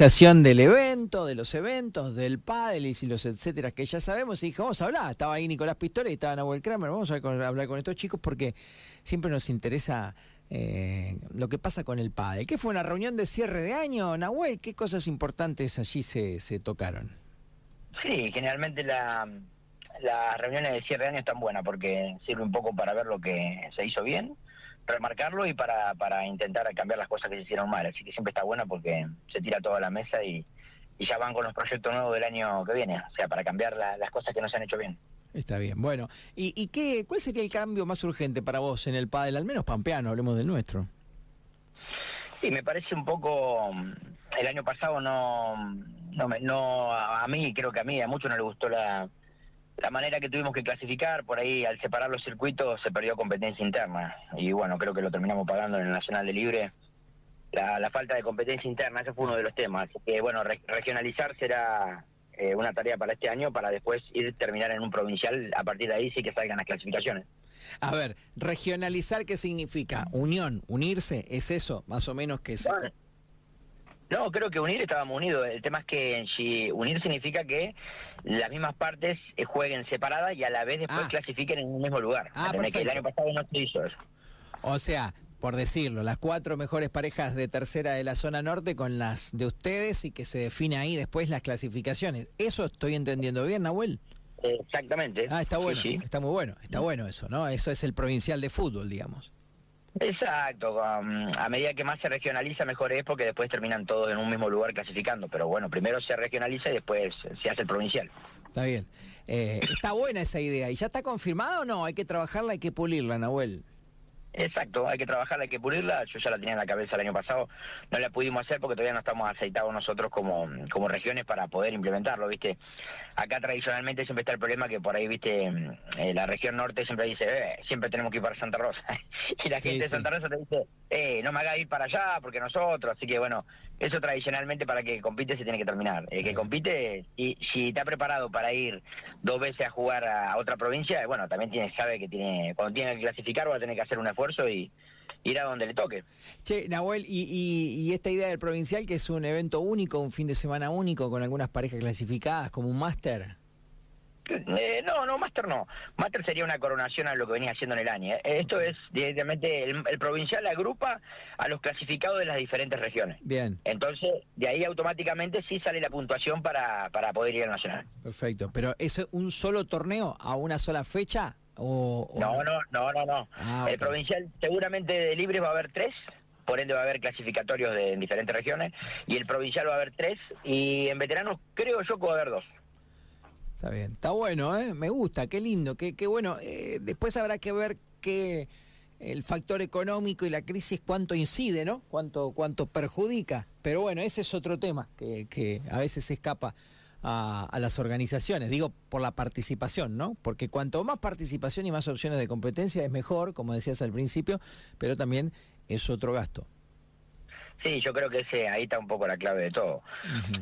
organización del evento, de los eventos, del pádel y los etcétera que ya sabemos. Y dijo, vamos a hablar. Estaba ahí Nicolás Pistola y estaba Nahuel Kramer. Vamos a hablar con, estos chicos porque siempre nos interesa eh, lo que pasa con el pádel. ¿Qué fue una reunión de cierre de año, Nahuel? ¿Qué cosas importantes allí se, se tocaron? Sí, generalmente la, las reuniones de cierre de año están buenas porque sirve un poco para ver lo que se hizo bien remarcarlo y para, para intentar cambiar las cosas que se hicieron mal. Así que siempre está bueno porque se tira toda la mesa y, y ya van con los proyectos nuevos del año que viene, o sea, para cambiar las cosas que no se han hecho bien. Está bien, bueno. ¿Y, y qué, cuál sería el cambio más urgente para vos en el pádel, al menos pampeano, hablemos del nuestro? Sí, me parece un poco, el año pasado no, no, no a mí, creo que a mí, a muchos no le gustó la, la manera que tuvimos que clasificar, por ahí al separar los circuitos se perdió competencia interna. Y bueno, creo que lo terminamos pagando en el Nacional de Libre. La, falta de competencia interna, ese fue uno de los temas. que bueno, regionalizar será eh, una tarea para este año para después ir terminar en un provincial. A partir de ahí sí que salgan las clasificaciones. A ver, regionalizar, ¿qué significa? Unión, unirse, ¿es eso más o menos que se... No, creo que unir estábamos unidos. El tema es que si unir significa que las mismas partes eh, jueguen separadas y a la vez después ah. clasifiquen en un mismo lugar. Ah, que el año pasado no se hizo eso. O sea, por decirlo, las cuatro mejores parejas de tercera de la zona norte con las de ustedes y que se define ahí después las clasificaciones. ¿Eso estoy entendiendo bien, Nahuel? Exactamente. Ah, está bueno, está muy bueno, está bueno eso, ¿no? Eso es el provincial de fútbol, digamos. Exacto, a medida que más se regionaliza mejor es porque después terminan todos en un mismo lugar clasificando, pero bueno, primero se regionaliza y después se hace el provincial. Está bien. Eh, está buena esa idea. ¿Y ya está confirmada o no? Hay que trabajarla, hay que pulirla, Nahuel. Exacto, hay que trabajarla, hay que pulirla. Yo ya la tenía en la cabeza el año pasado, no la pudimos hacer porque todavía no estamos aceitados nosotros como, como regiones para poder implementarlo, ¿viste? Acá tradicionalmente siempre está el problema que por ahí, ¿viste? Eh, la región norte siempre dice, eh, siempre tenemos que ir para Santa Rosa. y la gente de Santa Rosa te dice, eh, no me haga ir para allá porque nosotros. Así que bueno, eso tradicionalmente para que compite se tiene que terminar. El que compite, y si está preparado para ir dos veces a jugar a otra provincia, bueno, también tiene sabe que tiene cuando tiene que clasificar va a tener que hacer un esfuerzo y ir a donde le toque. Che, Nahuel, y, y, esta idea del provincial, que es un evento único, un fin de semana único, con algunas parejas clasificadas, como un máster. Eh, no, no, máster no. Máster sería una coronación a lo que venía haciendo en el año. ¿eh? Esto es directamente, el, provincial agrupa a los clasificados de las diferentes regiones. Bien. Entonces, de ahí automáticamente sí sale la puntuación para, para poder ir al nacional. Perfecto. Pero ¿es un solo torneo a una sola fecha? no, no, no, no, no. Ah, el provincial seguramente de libre va a haber tres, por ende va a haber clasificatorios de, en diferentes regiones, y el provincial va a haber tres, y en veteranos creo yo que va a haber dos. Está bien, está bueno, ¿eh? me gusta, qué lindo, qué, qué bueno. Eh, después habrá que ver qué el factor económico y la crisis cuánto incide, ¿no? Cuánto, cuánto perjudica. Pero bueno, ese es otro tema que, que a veces se escapa a, las organizaciones. Digo, por la participación, ¿no? Porque cuanto más participación y más opciones de competencia es mejor, como decías al principio, pero también es otro gasto. Sí, yo creo que ese, ahí está un poco la clave de todo.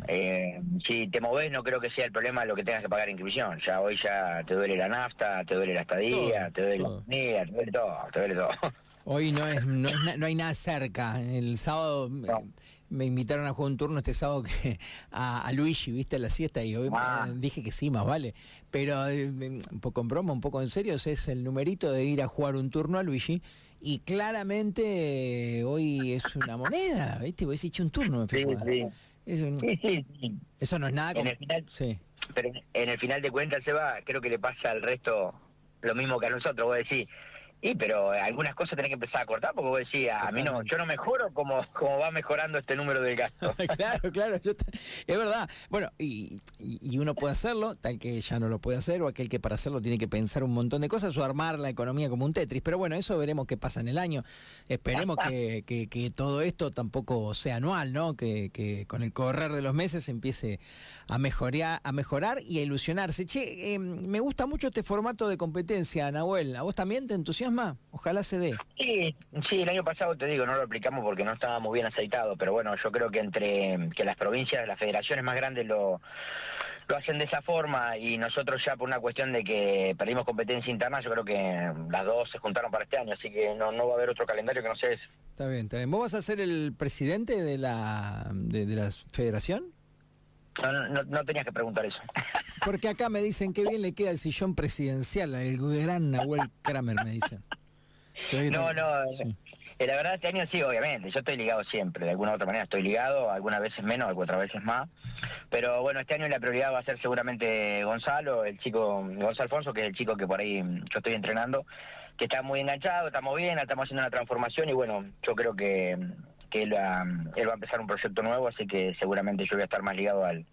Eh, si te moves, no creo que sea el problema lo que tengas que pagar inscripción. Ya hoy ya te duele la nafta, te duele la estadía, te duele la comida, te duele todo, te duele todo. Hoy no es no, no hay nada cerca. El sábado me invitaron a jugar un turno este sábado que, a, Luigi, ¿viste? la siesta y hoy ah. dije que sí, más vale. Pero eh, un poco en broma, un poco en serio, es el numerito de ir a jugar un turno a Luigi. Y claramente hoy es una moneda, ¿viste? Vos hecho un turno. Sí, sí. Eso no es nada como... En el final, sí. Pero en el final de cuentas, Seba, creo que le pasa al resto lo mismo que a nosotros. Vos decís, y pero algunas cosas tenés que empezar a cortar porque vos decías, a mí no, yo no mejoro como, como va mejorando este número de gastos. claro, claro, es verdad. Bueno, y, y, uno puede hacerlo, tal que ya no lo puede hacer, o aquel que para hacerlo tiene que pensar un montón de cosas o armar la economía como un Tetris. Pero bueno, eso veremos qué pasa en el año. Esperemos que, que, todo esto tampoco sea anual, ¿no? Que, que con el correr de los meses empiece a mejorar, a mejorar y a ilusionarse. Che, em, me gusta mucho este formato de competencia, Nahuel. ¿A vos también te entusiasma? Más, Ojalá se dé. Sí, sí, el año pasado te digo, no lo aplicamos porque no estábamos bien aceitados, pero bueno, yo creo que entre que las provincias, las federaciones más grandes lo lo hacen de esa forma y nosotros ya por una cuestión de que perdimos competencia interna, yo creo que las dos se juntaron para este año, así que no, no va a haber otro calendario que no sea ese. Está bien, está bien. ¿Vos vas a ser el presidente de la, de, la federación? No, no, no, tenías que preguntar eso. Porque acá me dicen que bien le queda el sillón presidencial, el gran Nahuel Kramer, me dicen. No, no, eh, la verdad, este año sí, obviamente. Yo estoy ligado siempre, de alguna u otra manera estoy ligado, algunas veces menos, algunas otras veces más. Pero bueno, este año la prioridad va a ser seguramente Gonzalo, el chico, Gonzalo Alfonso, que es el chico que por ahí yo estoy entrenando, que está muy enganchado, estamos bien, estamos haciendo una transformación y bueno, yo creo que, que él, va, él va a empezar un proyecto nuevo, así que seguramente yo voy a estar más ligado al,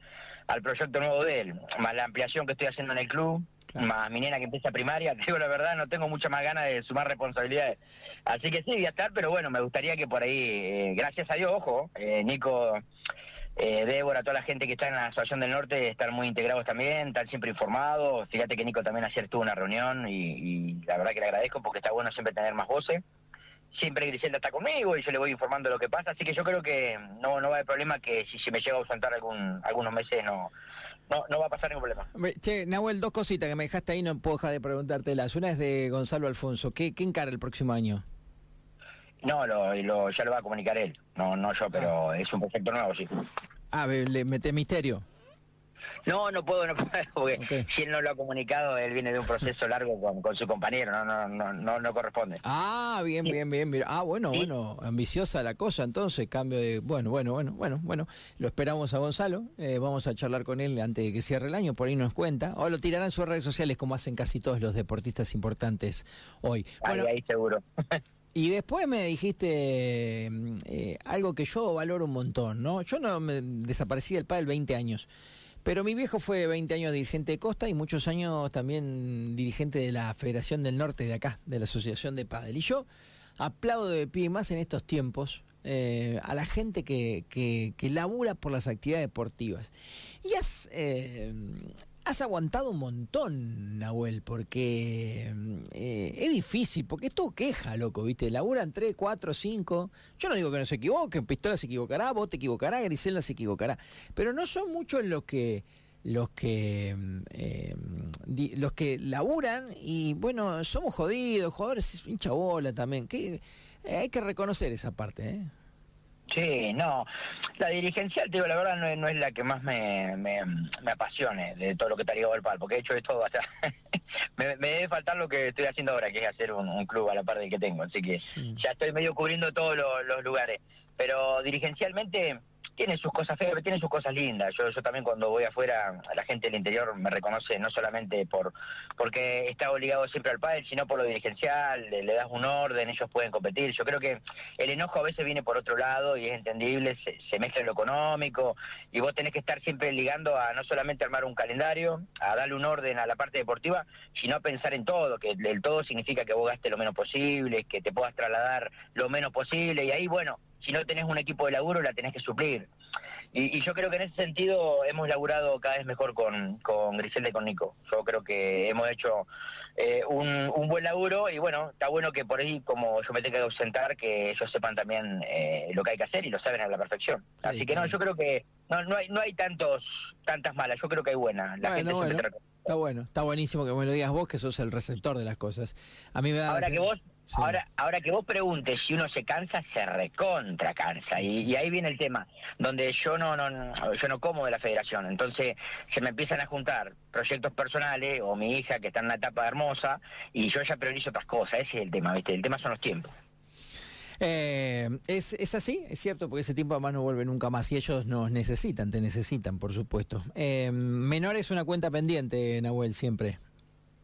al proyecto nuevo de él, más la ampliación que estoy haciendo en el club, más mi nena que empieza primaria, digo la verdad, no tengo mucha más ganas de sumar responsabilidades. Así que sí, voy a estar, pero bueno, me gustaría que por ahí, eh, gracias a Dios, ojo, eh, Nico, eh, Débora, toda la gente que está en la Asociación del Norte, están muy integrados también, están siempre informados. Fíjate que Nico también ayer tuvo una reunión y, y la verdad que le agradezco porque está bueno siempre tener más voces siempre Griselda está conmigo y yo le voy informando lo que pasa, así que yo creo que no, no va a haber problema que si se me llega a ausentar algún, algunos meses no, no, no va a pasar ningún problema. Che, Nahuel, dos cositas que me dejaste ahí, no puedo dejar de preguntártelas. Una es de Gonzalo Alfonso. ¿Qué, qué encara el próximo año? No, lo, lo, ya lo va a comunicar él. No, no yo, pero ah. es un proyecto nuevo, sí. Ah, le mete misterio. No, no puedo, no puedo, porque si él no lo ha comunicado, él viene de un proceso largo con, con su compañero, no, no, no, no, no corresponde. Ah, bien, bien, bien, bien. Ah, bueno, bueno, ambiciosa la cosa, entonces, cambio de, bueno, bueno, bueno, bueno, bueno, lo esperamos a Gonzalo, eh, vamos a charlar con él antes de que cierre el año, por ahí nos cuenta, o lo tirarán en sus redes sociales como hacen casi todos los deportistas importantes hoy. Bueno, ahí, seguro. Y después me dijiste eh, algo que yo valoro un montón, ¿no? Yo no me desaparecí del pádel 20 años. Pero mi viejo fue 20 años dirigente de Costa y muchos años también dirigente de la Federación del Norte de acá, de la Asociación de Padel. Y yo aplaudo de pie más en estos tiempos eh, a la gente que, que, labura por las actividades deportivas. Y eh, has aguantado un montón, Nahuel, porque eh, es difícil, porque es todo queja, loco, ¿viste? Laburan 3, 4, 5. Yo no digo que no se equivoquen, Pistola se equivocará, vos te equivocará, Griselda se equivocará. Pero no son muchos los que los que eh, los que laburan y bueno somos jodidos jugadores hincha bola también que eh, hay que reconocer esa parte ¿eh? Sí, no. La dirigencial, te digo, la verdad no es, no es la que más me, me, apasione de todo lo que te ha ligado al pal, porque he hecho esto hasta... me, me, debe faltar lo que estoy haciendo ahora, que es hacer un, club a la par del que tengo, así que ya estoy medio cubriendo todos los lugares. Pero dirigencialmente tiene sus cosas feas, pero tiene sus cosas lindas. Yo, yo también cuando voy afuera, la gente del interior me reconoce no solamente por porque está obligado siempre al pádel, sino por lo dirigencial, le, das un orden, ellos pueden competir. Yo creo que el enojo a veces viene por otro lado y es entendible, se, se mezcla en lo económico y vos tenés que estar siempre ligando a no solamente armar un calendario, a darle un orden a la parte deportiva, sino a pensar en todo, que el todo significa que vos gastes lo menos posible, que te puedas trasladar lo menos posible y ahí, bueno, si no tenés un equipo de laburo, la tenés que suplir. Y, yo creo que en ese sentido hemos laburado cada vez mejor con, con Griselda y con Nico. Yo creo que hemos hecho eh, un, buen laburo y bueno, está bueno que por ahí, como yo me tengo que ausentar, que ellos sepan también eh, lo que hay que hacer y lo saben a la perfección. Así que no, yo creo que no, no hay no hay tantos tantas malas, yo creo que hay buenas. La gente Está bueno, está buenísimo que me lo digas vos, que sos el receptor de las cosas. A mí me da Ahora que vos Ahora, ahora que vos preguntes si uno se cansa, se recontra cansa. Y, ahí viene el tema, donde yo no, no, yo no como de la federación. Entonces se me empiezan a juntar proyectos personales o mi hija que está en una etapa hermosa y yo ya priorizo otras cosas. Ese es el tema, ¿viste? El tema son los tiempos. Eh, es, es así, es cierto, porque ese tiempo además no vuelve nunca más y ellos nos necesitan, te necesitan, por supuesto. Eh, menor es una cuenta pendiente, Nahuel, siempre.